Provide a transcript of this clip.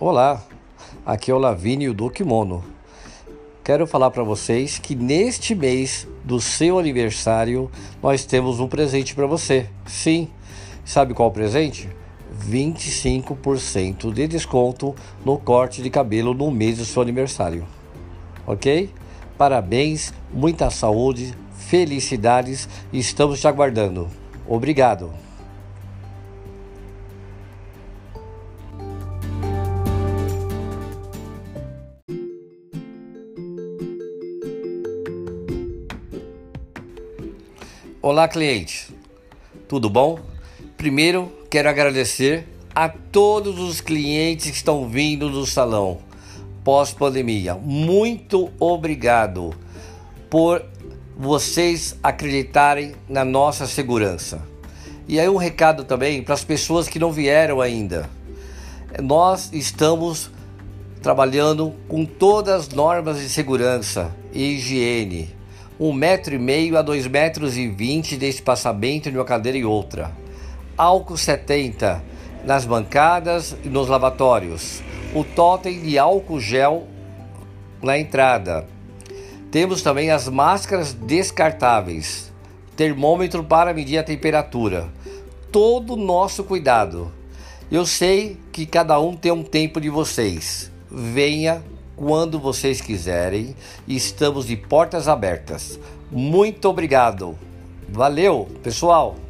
Olá, aqui é o Lavínio do Kimono. Quero falar para vocês que neste mês do seu aniversário nós temos um presente para você. Sim, sabe qual presente? 25% de desconto no corte de cabelo no mês do seu aniversário. Ok? Parabéns, muita saúde, felicidades estamos te aguardando. Obrigado. Olá, cliente. Tudo bom? Primeiro, quero agradecer a todos os clientes que estão vindo do salão pós-pandemia. Muito obrigado por vocês acreditarem na nossa segurança. E aí um recado também para as pessoas que não vieram ainda. Nós estamos trabalhando com todas as normas de segurança e higiene um metro e meio a dois metros e vinte de espaçamento de uma cadeira e outra. Álcool 70 nas bancadas e nos lavatórios. O totem de álcool gel na entrada. Temos também as máscaras descartáveis, termômetro para medir a temperatura. Todo o nosso cuidado. Eu sei que cada um tem um tempo de vocês. Venha quando vocês quiserem. Estamos de portas abertas. Muito obrigado. Valeu, pessoal!